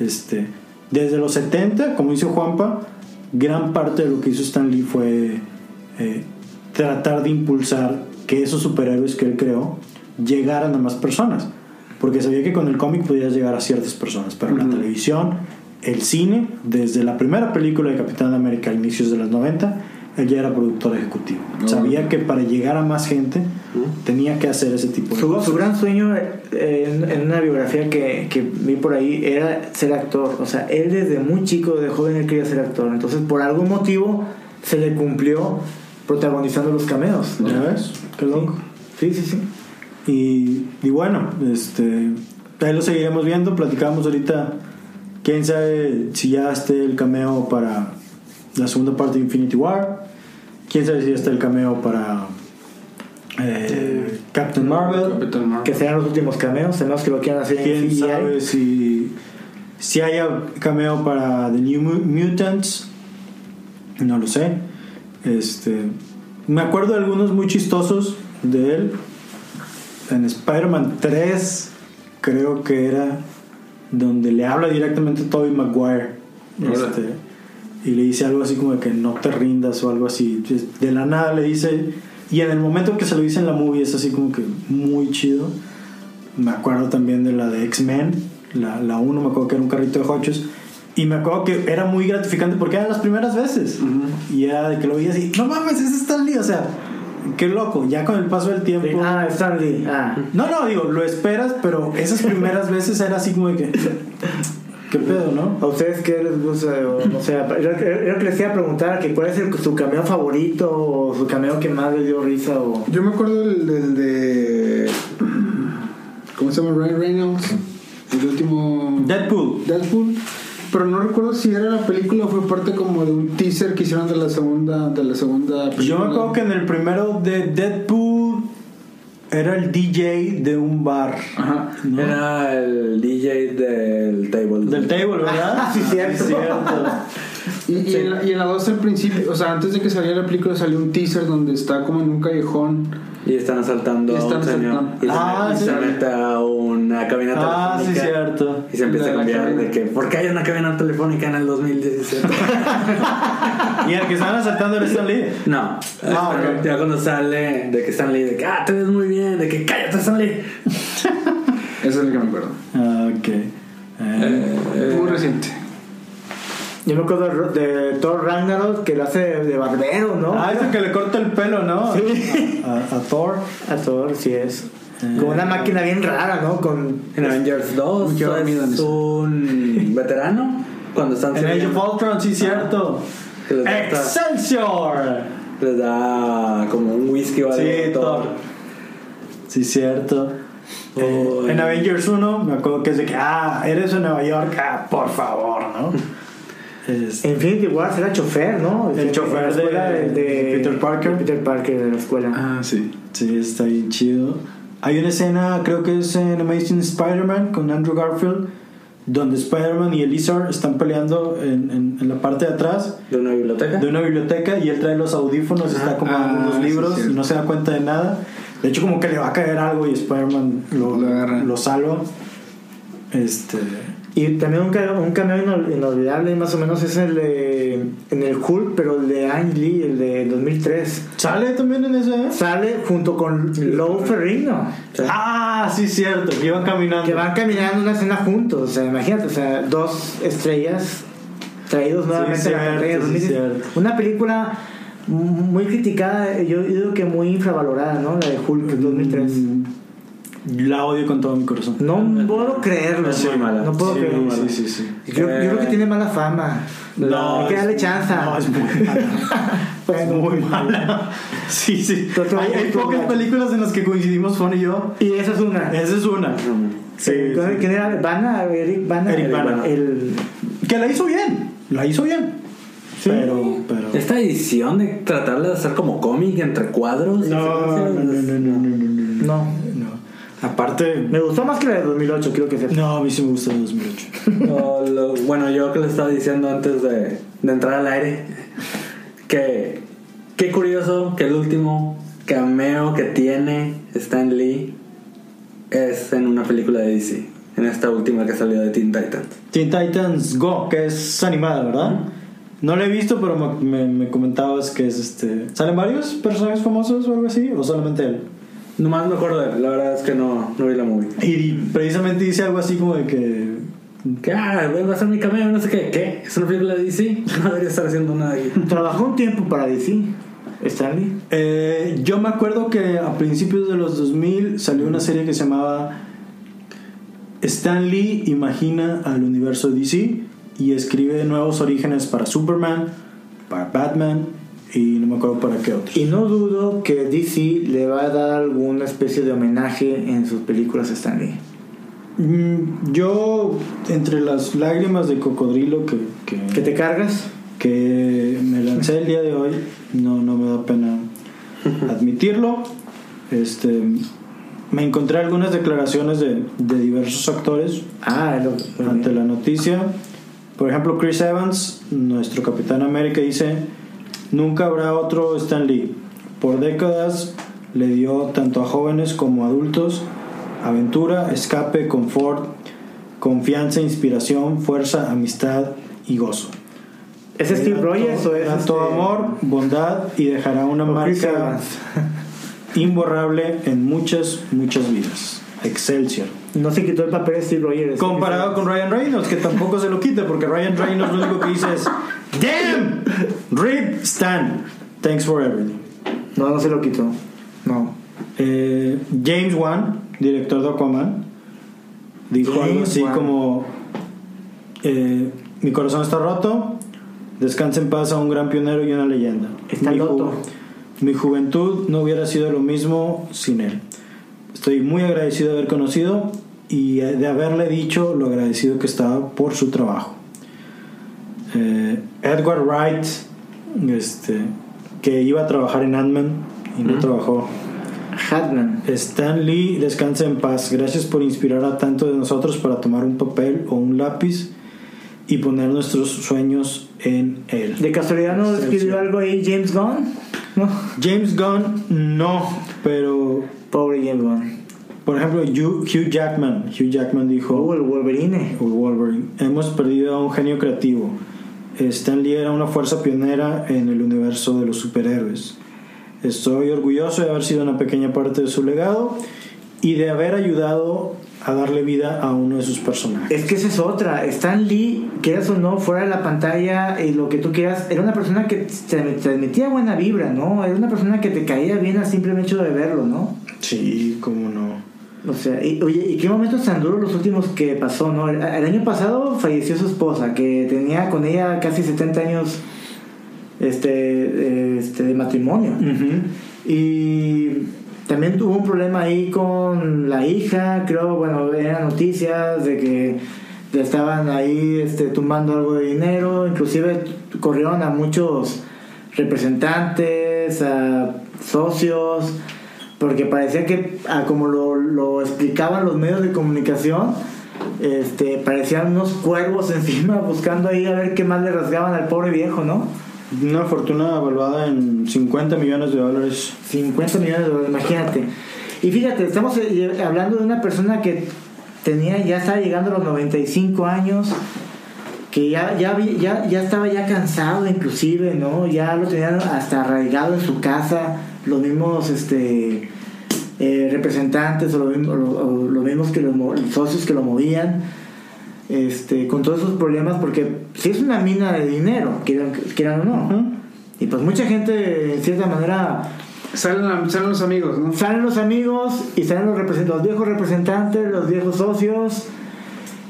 Este, desde los 70, como dice Juanpa, gran parte de lo que hizo Stan Lee fue eh, tratar de impulsar que esos superhéroes que él creó llegaran a más personas. Porque sabía que con el cómic podías llegar a ciertas personas, pero la televisión, el cine, desde la primera película de Capitán América a inicios de los 90, él ya era productor ejecutivo. Oh. Sabía que para llegar a más gente tenía que hacer ese tipo de Su, cosas. su gran sueño eh, en, en una biografía que, que vi por ahí era ser actor. O sea, él desde muy chico, de joven, él quería ser actor. Entonces, por algún motivo, se le cumplió protagonizando los cameos. ¿no? ¿Ya ves? Qué loco. Sí, sí, sí. Y, y bueno, este, ahí lo seguiremos viendo. Platicamos ahorita, quién sabe si ya esté el cameo para la segunda parte de Infinity War. Quién sabe si ya está el cameo para eh, Captain Marvel. Capitán Marvel. Que sean los últimos cameos, tenemos que lo quieran hacer en Quién CGI. sabe si, si haya cameo para The New Mu- Mutants. No lo sé. Este, me acuerdo de algunos muy chistosos de él. En Spider-Man 3, creo que era donde le habla directamente a Tobey Maguire. Este, y le dice algo así como de que no te rindas o algo así. De la nada le dice. Y en el momento que se lo dice en la movie es así como que muy chido. Me acuerdo también de la de X-Men, la, la 1, me acuerdo que era un carrito de hochos. Y me acuerdo que era muy gratificante porque eran las primeras veces. Y era de que lo veía así, no mames, ese es Stan Lee. O sea, qué loco. Ya con el paso del tiempo. Sí, Ah, Stan Lee. Ah. No, no, digo, lo esperas, pero esas primeras veces era así como de que. ¿Qué pedo, no? ¿A ustedes qué les gusta? O, era lo que les iba a preguntar, que cuál es el- su cameo favorito o su cameo que más les dio risa o... Yo me acuerdo del, del de. ¿Cómo se llama? Ryan Reynolds. El último. Deadpool. Deadpool. Pero no recuerdo si era la película o fue parte como de un teaser que hicieron de la segunda. De la segunda Pues Yo me acuerdo que en el primero de Deadpool era el DJ de un bar. Ajá. ¿no? Era el DJ del table. Del table, ¿verdad? Sí, cierto. Y, y, en la, y en la 2 al principio, o sea, antes de que saliera la película salió un teaser donde está como en un callejón. Y están asaltando Y están a un señor. Y se, Ah, y sí. se mete a una cabina Ah, sí, telefónica. cierto. Y se empieza De a la cambiar cabina. de que, ¿por qué hay una cabina telefónica en el 2017? Y el que estaban asaltando era Stan Lee. no. Ah, Pero ok. Ya cuando sale de que están Lee, de que, ah, te ves muy bien, de que cállate, Stan Lee. Ese es el que me acuerdo. Ah, ok. Eh, Muy reciente. Yo me acuerdo de, Thor Ragnarok que lo hace de, barbero, ¿no? ah, es el que le corta el pelo, ¿no? Sí. A, a- a Thor. A Thor, sí es. Eh. Con una máquina bien rara, ¿no? Con... En Avengers 2 Yo es un veterano. Cuando están En Age of Ultron, sí, cierto. que les da- ¡Excelsior! les da como un whisky o algo. Sí, Thor. Sí, cierto. Eh, en. Avengers 1 me acuerdo que es de que, ah, eres de Nueva York, ah, por favor, ¿no? Este, Infinity War era chofer, ¿no? El chofer en la de- de Peter Parker. de Peter Parker de la escuela. Ah, sí. sí, está bien chido. Hay una escena, creo que es en Amazing Spider-Man con Andrew Garfield, donde Spider-Man y Elizar están peleando en, en- en la parte de atrás De una biblioteca. de una biblioteca y él trae los audífonos, está acomodando Ah, los sí, libros y no se da cuenta de nada. De hecho, como que le va a caer algo y Spider-Man lo, Lo lo salva. Este. Y también un, un cameo inol- inolvidable, más o menos, es el de, en el Hulk, pero el de Ang Lee, el de 2003. ¿Sale también en ese? Sale junto con Lou Ferrigno, Sí. Ah, sí, cierto, que iban caminando. que van caminando una escena juntos. O sea, imagínate, o sea, dos estrellas traídos nuevamente Sí, a la pantalla. sí, 2010. cierto. Una película muy criticada, yo digo que muy infravalorada, ¿no? La de Hulk 2003. Mm, La odio con todo mi corazón. No puedo creerlo. Es muy mala. No puedo sí, creerlo. sí, sí, sí. Yo, yo creo que tiene mala fama. No, Hay que es- darle chance. No, es muy mala. Bueno, muy mala. Sí, sí. Hay, pocas películas en las que coincidimos, Juan y yo. Y esa es una. Esa es una. Sí, Entonces, sí. ¿Quién era? ¿Bana? Eric Bana. Eric Bana. El, Que la hizo bien. La hizo bien. Sí. Pero, pero. Esta edición de tratar de hacer como cómic entre cuadros. No, no, no, no, no, no, no, no. No. No. Aparte. Me gustó más que la de 2008, quiero que sepa. No, a mí sí me gusta el 2008. O lo- bueno, yo que le estaba diciendo antes de, de entrar al aire, que qué curioso que el último cameo que tiene Stan Lee es en una película de DC, en esta última que salió de Teen Titans. Teen Titans Go, que es animada, ¿verdad? No la he visto, pero me, me- me comentabas que es este. ¿Salen varios personajes famosos o algo así? ¿O solamente él? Nomás me acuerdo de él, la verdad es que no, no vi la movie. Y precisamente dice algo así como de que Que, ah, va a ser mi cameo, no sé qué. ¿Qué? ¿Es una película de DC? No debería estar haciendo nada aquí. Trabajó un tiempo para DC, Stanley. Eh, yo me acuerdo que a principios de los 2000 salió una serie que se llamaba Stan Lee imagina al universo de DC y escribe nuevos orígenes para Superman, para Batman y no me acuerdo para qué otros. Y no dudo que DC le va a dar alguna especie de homenaje en sus películas a Stanley. Mm, Yo, entre las lágrimas de cocodrilo que, que, ¿Que te cargas? que me lancé el día de hoy, no, no me da pena admitirlo. Este, me encontré algunas declaraciones de, de diversos actores Ah, lo- ante la noticia. Por ejemplo, Chris Evans, nuestro Capitán América, dice, nunca habrá otro Stan Lee. Por décadas le dio tanto a jóvenes como a adultos aventura, escape, confort, confianza, inspiración, fuerza, amistad y gozo. ¿Es Steve Era Rogers todo- o es este- todo amor, bondad y dejará una o marca imborrable en muchas, muchas vidas. Excelsior. No se quitó el papel de Steve Rogers. Comparado con Ryan Reynolds, que tampoco se lo quita, porque Ryan Reynolds lo único que dice es Damn! Rip Stan. Thanks for everything. No, no se lo quitó. No. Eh, James Wan, director de Aquaman, dijo James algo así Wan. como eh, Mi corazón está roto, descansa en paz a un gran pionero y una leyenda. Está mi, ju- roto. mi juventud no hubiera sido lo mismo sin él. Estoy muy agradecido de haber conocido y de haberle dicho lo agradecido que estaba por su trabajo. Eh, Edward Wright, este, que iba a trabajar en Ant-Man y no trabajó. Hatman. Stan Lee, descansa en paz. Gracias por inspirar a tanto de nosotros para tomar un papel o un lápiz y poner nuestros sueños en él. ¿De casualidad no escribió algo ahí James Gunn? No. James Gunn, no, pero Pobre James Gunn. por ejemplo, Hugh Jackman. Hugh Jackman dijo: Oh, el Wolverine. o Wolverine, hemos perdido a un genio creativo. Stan Lee era una fuerza pionera en el universo de los superhéroes. Estoy orgulloso de haber sido una pequeña parte de su legado y de haber ayudado a darle vida a uno de sus personajes. Es que esa es otra. Stan Lee, quieras o no, fuera de la pantalla y lo que tú quieras, era una persona que te transmitía buena vibra, ¿no? Era una persona que te caía bien al simple hecho de verlo, ¿no? Sí, cómo no. O sea, y, oye, ¿y qué momentos tan duros los últimos que pasó, no? El, el año pasado falleció su esposa, que tenía con ella casi 70 años este, este, de matrimonio. Y también tuvo un problema ahí con la hija, creo, bueno, eran noticias de que estaban ahí este, tumbando algo de dinero, inclusive corrieron a muchos representantes, a socios, porque parecía que, ah, como lo, lo explicaban los medios de comunicación, este, parecían unos cuervos encima buscando ahí a ver qué más le rasgaban al pobre viejo, ¿no? Una fortuna evaluada en 50 millones de dólares. 50 millones de dólares, imagínate. Y fíjate, estamos eh, hablando de una persona que tenía, ya estaba llegando a los 95 años, que ya, ya, ya, ya estaba ya cansado inclusive, ¿no? Ya lo tenían hasta arraigado en su casa, los mismos este, eh, representantes o, los mismos- o- o los mismos que los, los socios que lo movían. Este, con todos esos problemas, porque si es una mina de dinero, quieran, quieran o no. Y pues mucha gente, en cierta manera, Salen, la- salen los amigos, ¿no? Salen los amigos y salen los, represen- los viejos representantes, los viejos socios.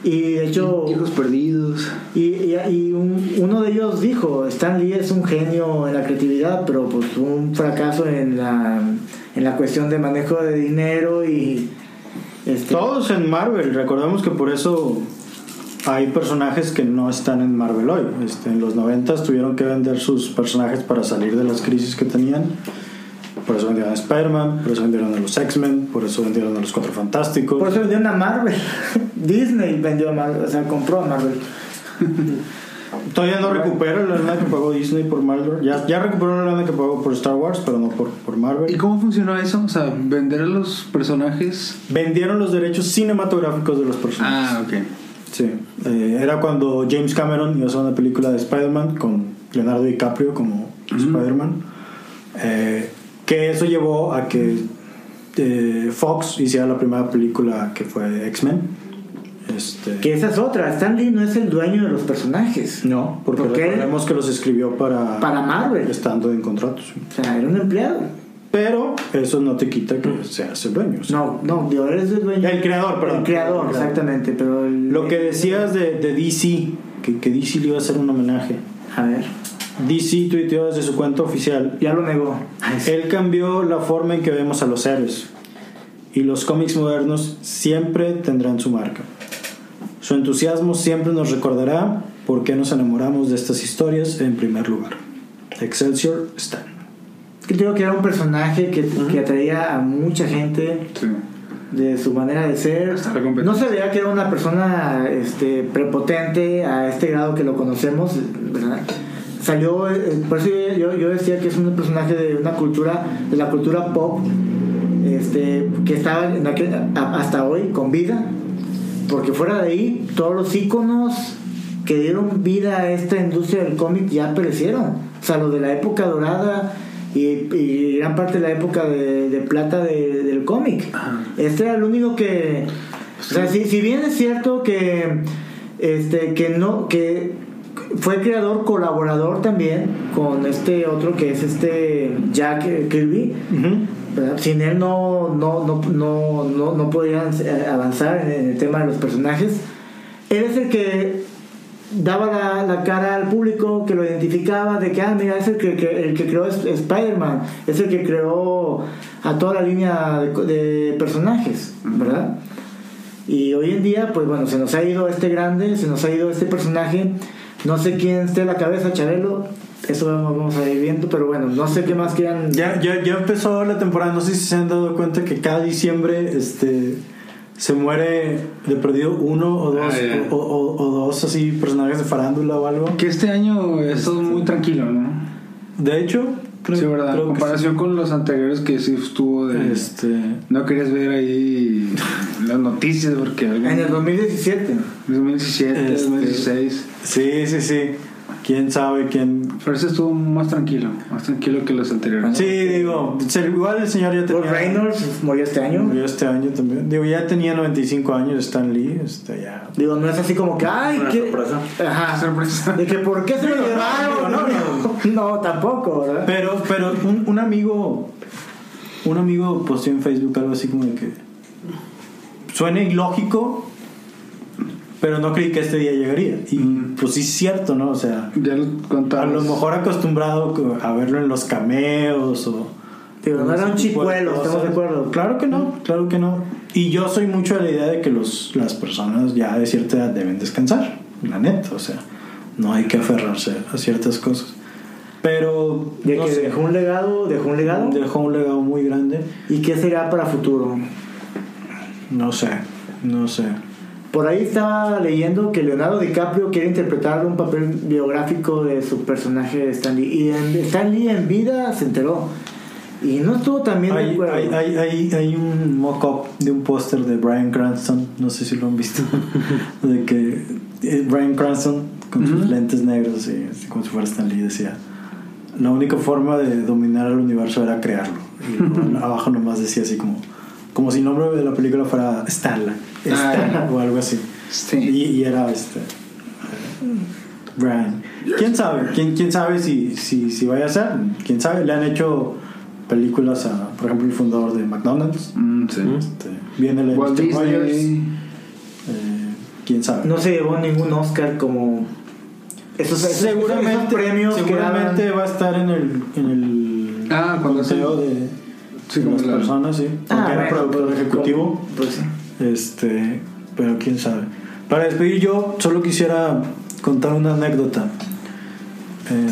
Y de hecho, Hijos perdidos. y, y- y un- uno de ellos dijo, Stan Lee es un genio en la creatividad, pero pues un fracaso en la, en la cuestión de manejo de dinero y... Este, Todos en Marvel, recordemos que por eso hay personajes que no están en Marvel hoy. Este, en los 90 tuvieron que vender sus personajes para salir de las crisis que tenían. Por eso vendieron a Spider-Man, por eso vendieron a los X-Men, por eso vendieron a los Cuatro Fantásticos. por eso vendieron a Marvel. Disney vendió a Marvel, o sea, compró a Marvel. Todavía no recupera la lana que pagó Disney por Marvel. Ya, ya recuperó la lana que pagó por Star Wars, pero no por, por Marvel. ¿Y cómo funcionó eso? O sea, vender a los personajes. Vendieron los derechos cinematográficos de los personajes. Ah, ok. Sí, eh, era cuando James Cameron iba a hacer una película de Spider-Man con Leonardo DiCaprio como Spider-Man. Eh, que eso llevó a que eh, Fox hiciera la primera película que fue X-Men. Este, Que esa es otra. Stan Lee no es el dueño de los personajes. No, porque ¿Por recordemos que los escribió para, Para Marvel. estando en contratos. O sea, era un empleado. Pero eso no te quita que seas el dueño. o sea. No, no, yo eres el dueño. El creador, perdón. El creador, El creador. exactamente. Pero el- Lo que decías de, de DC, que, que DC le iba a hacer un homenaje. A ver, DC tuiteó desde su cuenta oficial. ya lo negó. Él cambió la forma en que vemos a los héroes. Y los cómics modernos siempre tendrán su marca. Su entusiasmo siempre nos recordará por qué nos enamoramos de estas historias en primer lugar. Excelsior Stan. Creo que era un personaje que, que atraía a mucha gente Sí. de su manera de ser. No se veía que era una persona este, prepotente a este grado que lo conocemos, ¿verdad? Salió, eh, por eso yo, yo decía que es un personaje de una cultura, de la cultura pop, este, que estaba en aquel- a- hasta hoy con vida, porque fuera de ahí, todos los íconos que dieron vida a esta industria del cómic ya perecieron. O sea, los de la época dorada y, y gran parte de la época de, de plata de- del cómic. Este era el único que. O sea, si, si bien es cierto que. Este, que no. que fue creador colaborador también con este otro que es este Jack Kirby. ¿verdad? Sin él no, no, no, no, no, no podrían eh, avanzar en, el tema de los personajes. Él es el que daba la, la cara al público, que lo identificaba, de que, ah, mira, es el que, que- el que creó Sp- Spider-Man, es el que creó a toda la línea de, de personajes, ¿verdad? Y hoy en día, pues bueno, se nos ha ido este grande, se nos ha ido este personaje. No sé quién esté a la cabeza, Chabelo. Eso vamos a ir viendo, pero bueno, no sé qué más quieran. Ya, ya, ya empezó la temporada, no sé si se han dado cuenta que cada diciembre este, se muere de perdido uno o dos, Ah, o, o- o dos así personajes de farándula o algo. Que este año es todo muy tranquilo, ¿no? De hecho, creo, sí, ¿verdad? En creo comparación con los anteriores que sí estuvo de... Este, No querías ver ahí las noticias porque algo... En el 2017. 2017, Este- 2016. Sí, sí, sí. Quién sabe quién. Pero ese estuvo más tranquilo, más tranquilo que los anteriores. Sí, digo, igual el señor ya Paul tenía. Reynolds murió este año. Murió este año también. Digo, ya tenía 95 años Stan Lee. Este, ya. Digo, no es así como que, ay, Una ¿qué? sorpresa. Ajá. Sorpresa. De que, ¿por qué se lo no, llevaron? no, No, tampoco, ¿verdad? Pero, pero un, un amigo, un amigo posteó en Facebook algo así como de que suena ilógico, pero no creí que este día llegaría. Y pues sí es cierto, ¿no? O sea, Ya lo a lo mejor acostumbrado a verlo en los cameos o... Digo, no era un chicuelo, estamos de acuerdo. Claro que no, claro que no. Y yo soy mucho de la idea de que los, las personas ya de cierta edad deben descansar, la neta, o sea, no hay que aferrarse a ciertas cosas. Pero De no que sé, dejó un legado, dejó un legado. dejó un legado muy grande. ¿Y qué será para futuro? No sé, no sé. Por ahí estaba leyendo que Leonardo DiCaprio quiere interpretar un papel biográfico de su personaje de Stan Lee. Y en, Stan Lee en vida se enteró. Y no estuvo también de Hay, acuerdo. hay, hay, hay, hay un mock-up de un póster de Brian Cranston, no sé si lo han visto, de que eh, Brian Cranston con sus lentes negros, así como si fuera Stan Lee, decía, la única forma de dominar el universo era crearlo. Y abajo nomás decía así como, como si el nombre de la película fuera Stanla, Stan, Ah, o algo así. Sí. Y, y era este... Brian. ¿Quién sabe? ¿Quién, quién sabe si, si, si vaya a ser? ¿Quién sabe? Le han hecho películas a, por ejemplo, el fundador de McDonald's. Mm, sí. Este, viene el Walt. Disney. Eh, ¿Quién sabe? No se llevó ningún Oscar como. Esos, esos- seguramente, esos premios que seguramente daban. va a estar en el, en el Ah, cuando conteo hacen- de, Sí, como las la- personas, sí. Porque Ah, era bueno, productor pues, ejecutivo. Pues sí. Este, pero quién sabe. Para despedir yo solo quisiera contar una anécdota. eh,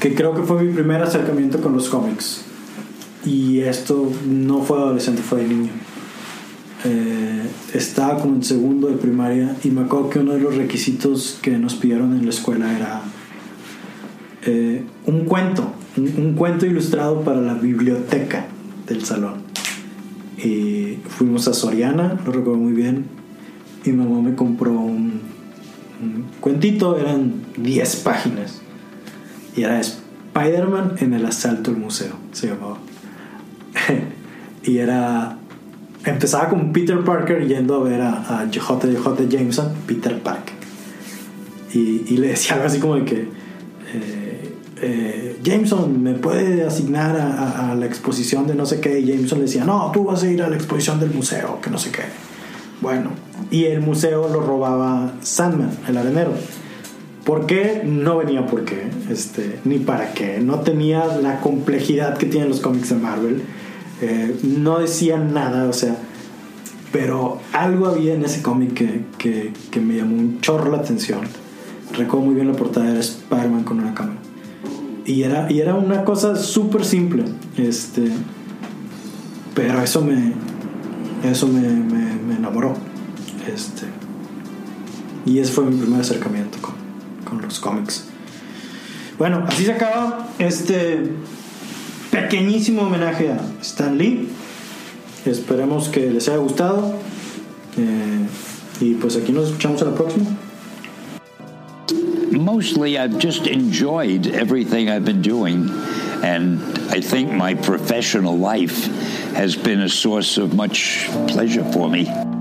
que creo que fue mi primer acercamiento con los cómics. Y esto no fue adolescente, fue de niño. Eh, estaba como en segundo de primaria y me acuerdo que uno de los requisitos que nos pidieron en la escuela era eh, un cuento, un, cuento ilustrado para la biblioteca del salón. Y fuimos a Soriana, lo recuerdo muy bien, y mi mamá me compró un, cuentito, eran 10 páginas, y era Spider-Man en el asalto al museo, se llamaba. y era empezaba con Peter Parker yendo a ver a, a Jameson, Peter Parker. Y, y le decía algo así como que eh, eh, Jameson me puede asignar a, la exposición de no sé qué. Y Jameson le decía, no, tú vas a ir a la exposición del museo, que no sé qué. Bueno, y el museo lo robaba Sandman, el arenero. ¿Por qué? No venía por qué, este, ni para qué. No tenía la complejidad que tienen los cómics de Marvel. Eh, no decía nada, o sea, pero algo había en ese cómic que, que, me llamó un chorro la atención. Recuerdo muy bien la portada, era Spider-Man con una cámara. Y era, y era una cosa súper simple, este, pero eso me, eso me, me, enamoró. Este, y ese fue mi primer acercamiento con, con los cómics. Bueno, así se acaba este pequeñísimo homenaje a Stan Lee. Esperemos que les haya gustado. Eh, y pues aquí nos escuchamos a la próxima. Mostly I've just enjoyed everything I've been doing. And I think my professional life has been a source of much pleasure for me.